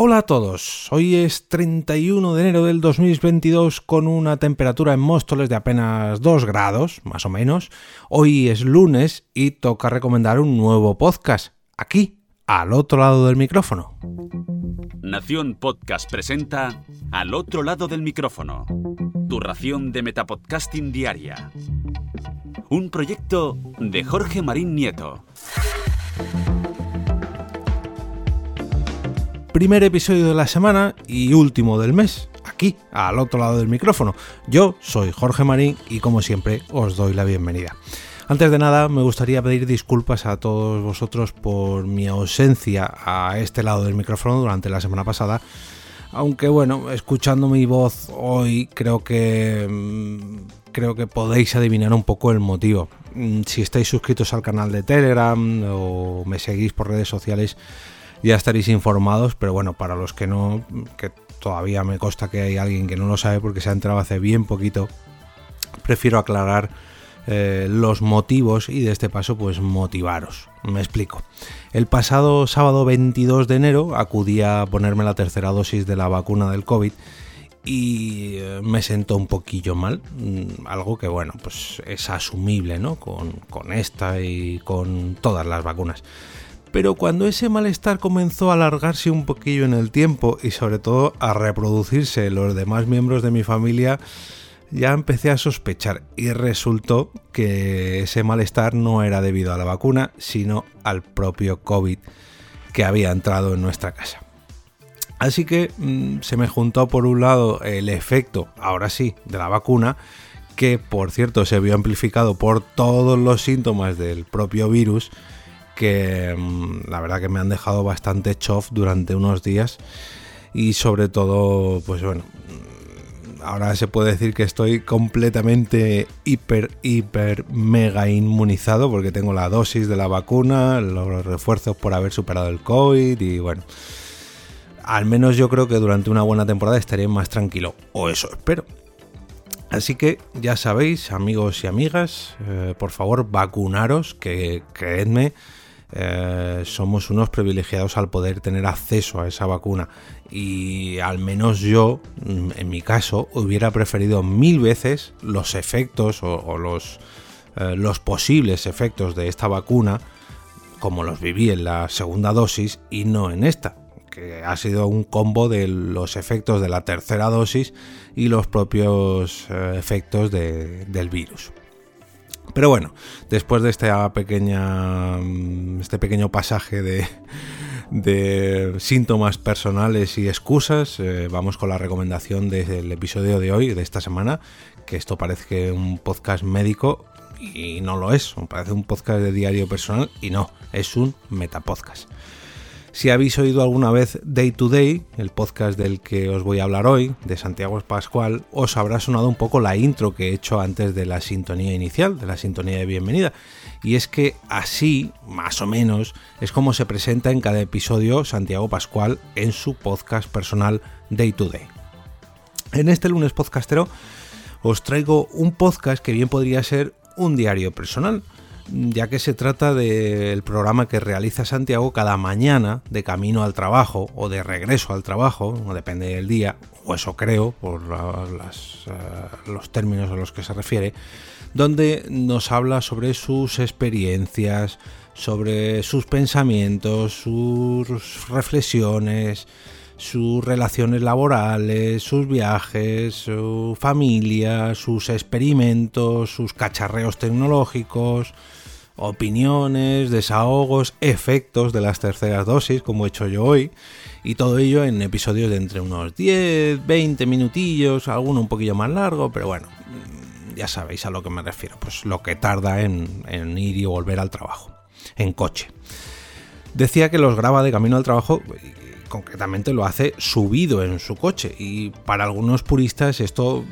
Hola a todos, hoy es 31 de enero del 2022 con una temperatura en Móstoles de apenas 2 grados, más o menos. Hoy es lunes y toca recomendar un nuevo podcast, aquí, al otro lado del micrófono. Nación Podcast presenta Al otro lado del micrófono, tu ración de Metapodcasting Diaria. Un proyecto de Jorge Marín Nieto. Primer episodio de la semana y último del mes, aquí, al otro lado del micrófono. Yo soy Jorge Marín y como siempre os doy la bienvenida. Antes de nada, me gustaría pedir disculpas a todos vosotros por mi ausencia a este lado del micrófono durante la semana pasada. Aunque bueno, escuchando mi voz hoy creo que mm, creo que podéis adivinar un poco el motivo. Mm, si estáis suscritos al canal de Telegram o me seguís por redes sociales, ya estaréis informados, pero bueno, para los que no, que todavía me consta que hay alguien que no lo sabe porque se ha entrado hace bien poquito, prefiero aclarar eh, los motivos y de este paso pues motivaros. Me explico. El pasado sábado 22 de enero acudí a ponerme la tercera dosis de la vacuna del COVID y eh, me sentó un poquillo mal, mm, algo que bueno, pues es asumible, ¿no? Con, con esta y con todas las vacunas. Pero cuando ese malestar comenzó a alargarse un poquillo en el tiempo y sobre todo a reproducirse en los demás miembros de mi familia, ya empecé a sospechar y resultó que ese malestar no era debido a la vacuna, sino al propio COVID que había entrado en nuestra casa. Así que mm, se me juntó por un lado el efecto, ahora sí, de la vacuna, que por cierto se vio amplificado por todos los síntomas del propio virus, que mm, la verdad que me han dejado bastante chof durante unos días y sobre todo, pues bueno, mm, ahora se puede decir que estoy completamente hiper, hiper, mega inmunizado porque tengo la dosis de la vacuna, los refuerzos por haber superado el COVID y bueno, al menos yo creo que durante una buena temporada estaré más tranquilo, o eso espero. Así que ya sabéis, amigos y amigas, eh, por favor vacunaros, que creedme, eh, somos unos privilegiados al poder tener acceso a esa vacuna y al menos yo, mm, en mi caso, hubiera preferido mil veces los efectos o, los, eh, los posibles efectos de esta vacuna como los viví en la segunda dosis y no en esta, que ha sido un combo de los efectos de la tercera dosis y los propios eh, efectos del virus. Pero bueno, después de esta pequeña, mm, este pequeño pasaje de, síntomas personales y excusas, eh, vamos con la recomendación del episodio de hoy, de esta semana, que esto parece un podcast médico y no lo es, parece un podcast de diario personal y no, es un metapodcast. Si habéis oído alguna vez Day to Day, el podcast del que os voy a hablar hoy, de Santiago Pascual, os habrá sonado un poco la intro que he hecho antes de la sintonía inicial, de la sintonía de bienvenida. Y es que así, más o menos, es como se presenta en cada episodio Santiago Pascual en su podcast personal Day to Day. En este lunes podcastero os traigo un podcast que bien podría ser un diario personal ya que se trata del programa que realiza Santiago cada mañana de camino al trabajo o de regreso al trabajo, depende del día, o eso creo, por eh, los términos a los que se refiere, donde nos habla sobre sus experiencias, sobre sus pensamientos, sus reflexiones, sus relaciones laborales, sus viajes, su familia, sus experimentos, sus cacharreos tecnológicos, opiniones, desahogos, efectos de las terceras dosis, como he hecho yo hoy, y todo ello en episodios de entre unos 10, 20 minutillos, alguno un poquillo más largo, pero bueno, ya sabéis a lo que me refiero, pues lo que tarda en, en ir y volver al trabajo, en coche. Decía que los graba de camino al trabajo, concretamente lo hace subido en su coche, y para algunos puristas esto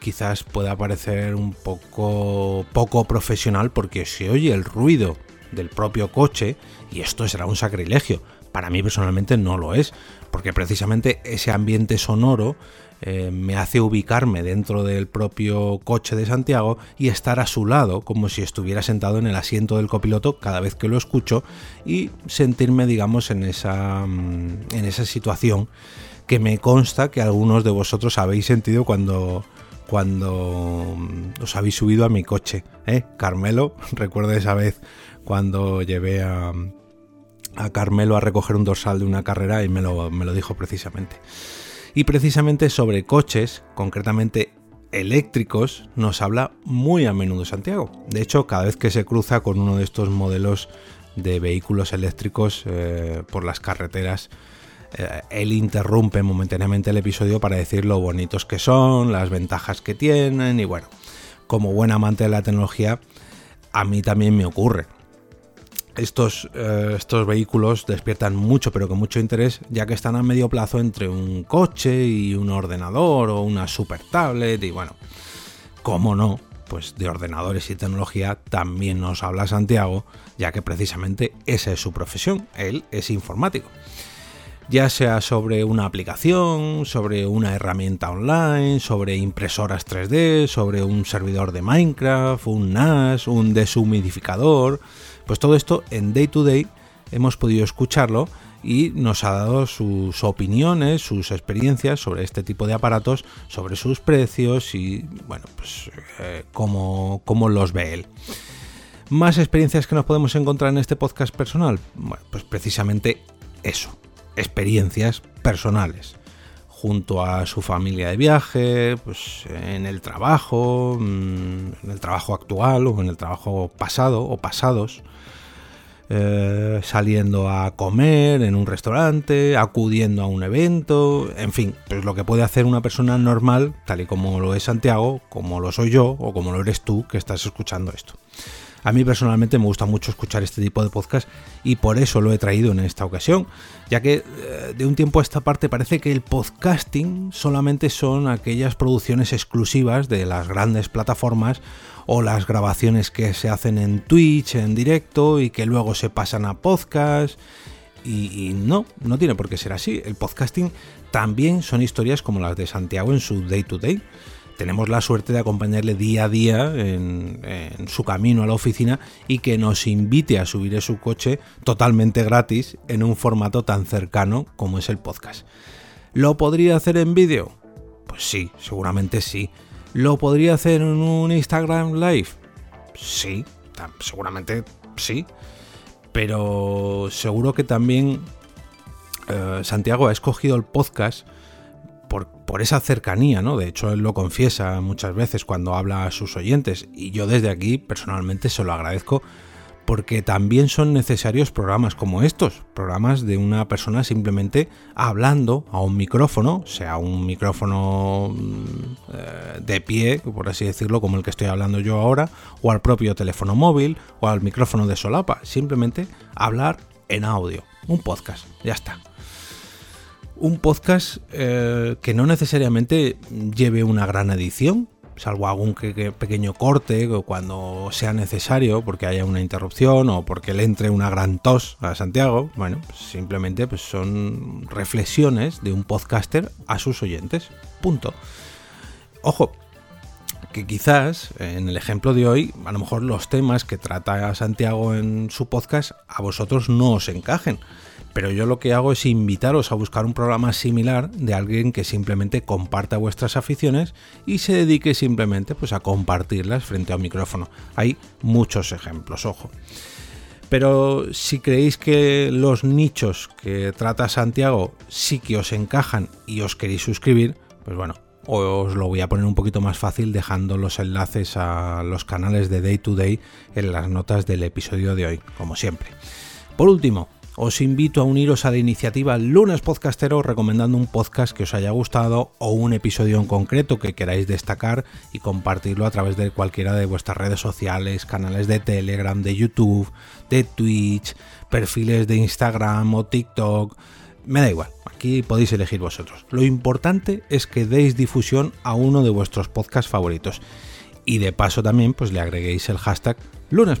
quizás pueda parecer un poco poco profesional porque se oye el ruido del propio coche y esto será un sacrilegio. Para mí personalmente no lo es, porque precisamente ese ambiente sonoro eh, me hace ubicarme dentro del propio coche de Santiago y estar a su lado, como si estuviera sentado en el asiento del copiloto cada vez que lo escucho y sentirme, digamos, en esa, mm, en esa situación que me consta que algunos de vosotros habéis sentido cuando, cuando mm, os habéis subido a mi coche. ¿eh? Carmelo, recuerdo esa vez cuando llevé a, a Carmelo a recoger un dorsal de una carrera y me lo, me lo dijo precisamente. Y precisamente sobre coches, concretamente eléctricos, nos habla muy a menudo Santiago. De hecho, cada vez que se cruza con uno de estos modelos de vehículos eléctricos eh, por las carreteras, eh, él interrumpe momentáneamente el episodio para decir lo bonitos que son, las ventajas que tienen y bueno, como buen amante de la tecnología, a mí también me ocurre estos, eh, estos vehículos despiertan mucho, pero con mucho interés, ya que están a medio plazo entre un coche y un ordenador o una super tablet. Y bueno, cómo no, pues de ordenadores y tecnología también nos habla Santiago, ya que precisamente esa es su profesión, él es informático. Ya sea sobre una aplicación, sobre una herramienta online, sobre impresoras 3D, sobre un servidor de Minecraft, un NAS, un deshumidificador, pues todo esto en Day to Day hemos podido escucharlo y nos ha dado sus opiniones, sus experiencias sobre este tipo de aparatos, sobre sus precios y, bueno, pues eh, cómo, los ve él. Más experiencias que nos podemos encontrar en este podcast personal. Bueno, pues precisamente eso, experiencias personales. Junto a su familia de viaje, pues en el trabajo, mm, en el trabajo actual o en el trabajo pasado o pasados eh, saliendo a comer en un restaurante, acudiendo a un evento, en fin, pues lo que puede hacer una persona normal, tal y como lo es Santiago, como lo soy yo o como lo eres tú que estás escuchando esto. A mí personalmente me gusta mucho escuchar este tipo de podcast y por eso lo he traído en esta ocasión, ya que eh, de un tiempo a esta parte parece que el podcasting solamente son aquellas producciones exclusivas de las grandes plataformas o las grabaciones que se hacen en Twitch en directo y que luego se pasan a podcast. Y, no, no tiene por qué ser así. El podcasting también son historias como las de Santiago en su day to day tenemos la suerte de acompañarle día a día en, su camino a la oficina y que nos invite a subir a su coche totalmente gratis en un formato tan cercano como es el podcast. ¿Lo podría hacer en vídeo? Pues sí, seguramente sí. ¿Lo podría hacer en un Instagram Live? Sí, seguramente sí. Pero seguro que también eh, Santiago ha escogido el podcast por, esa cercanía, ¿no? De hecho, él lo confiesa muchas veces cuando habla a sus oyentes y yo desde aquí personalmente se lo agradezco porque también son necesarios programas como estos, programas de una persona simplemente hablando a un micrófono, sea un micrófono mm, eh, de pie, por así decirlo, como el que estoy hablando yo ahora, o al propio teléfono móvil, o al micrófono de solapa, simplemente hablar en audio, un podcast, ya está un podcast eh, que no necesariamente lleve una gran edición, salvo algún pequeño corte cuando sea necesario porque haya una interrupción o porque le entre una gran tos a Santiago. Bueno, pues simplemente pues son reflexiones de un podcaster a sus oyentes. Punto. Ojo, que quizás en el ejemplo de hoy, a lo mejor los temas que trata Santiago en su podcast a vosotros no os encajen pero yo lo que hago es invitaros a buscar un programa similar de alguien que simplemente comparta vuestras aficiones y se dedique simplemente pues, a compartirlas frente a un micrófono. Hay muchos ejemplos, ojo. Pero si creéis que los nichos que trata Santiago sí que os encajan y os queréis suscribir, pues bueno, os lo voy a poner un poquito más fácil dejando los enlaces a los canales de Day to Day en las notas del episodio de hoy, como siempre. Por último, os invito a uniros a la iniciativa Lunes Podcastero recomendando un podcast que os haya gustado o un episodio en concreto que queráis destacar y compartirlo a través de cualquiera de vuestras redes sociales, canales de Telegram, de YouTube, de Twitch, perfiles de Instagram o TikTok. Me da igual, aquí podéis elegir vosotros. Lo importante es que deis difusión a uno de vuestros podcasts favoritos. Y de paso también pues le agreguéis el hashtag Lunes